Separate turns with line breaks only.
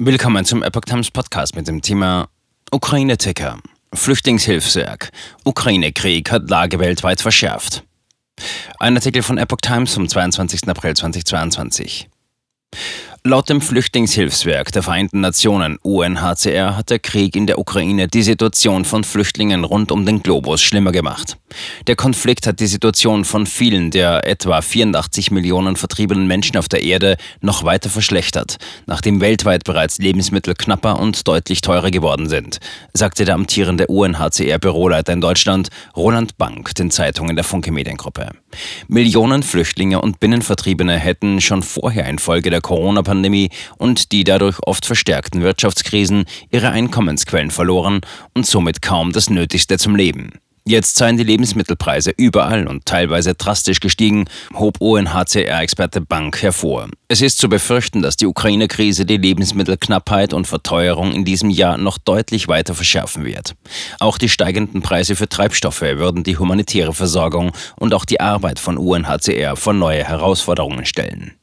Willkommen zum Epoch Times Podcast mit dem Thema Ukraine-Ticker. Flüchtlingshilfswerk. Ukraine-Krieg hat Lage weltweit verschärft. Ein Artikel von Epoch Times vom 22. April 2022. Laut dem Flüchtlingshilfswerk der Vereinten Nationen UNHCR hat der Krieg in der Ukraine die Situation von Flüchtlingen rund um den Globus schlimmer gemacht. Der Konflikt hat die Situation von vielen der etwa 84 Millionen vertriebenen Menschen auf der Erde noch weiter verschlechtert, nachdem weltweit bereits Lebensmittel knapper und deutlich teurer geworden sind, sagte der amtierende UNHCR-Büroleiter in Deutschland Roland Bank den Zeitungen der Funke Mediengruppe. Millionen Flüchtlinge und Binnenvertriebene hätten schon vorher infolge der Corona-Pandemie und die dadurch oft verstärkten Wirtschaftskrisen ihre Einkommensquellen verloren und somit kaum das Nötigste zum Leben. Jetzt seien die Lebensmittelpreise überall und teilweise drastisch gestiegen, hob UNHCR-Experte Bank hervor. Es ist zu befürchten, dass die Ukraine-Krise die Lebensmittelknappheit und Verteuerung in diesem Jahr noch deutlich weiter verschärfen wird. Auch die steigenden Preise für Treibstoffe würden die humanitäre Versorgung und auch die Arbeit von UNHCR vor neue Herausforderungen stellen.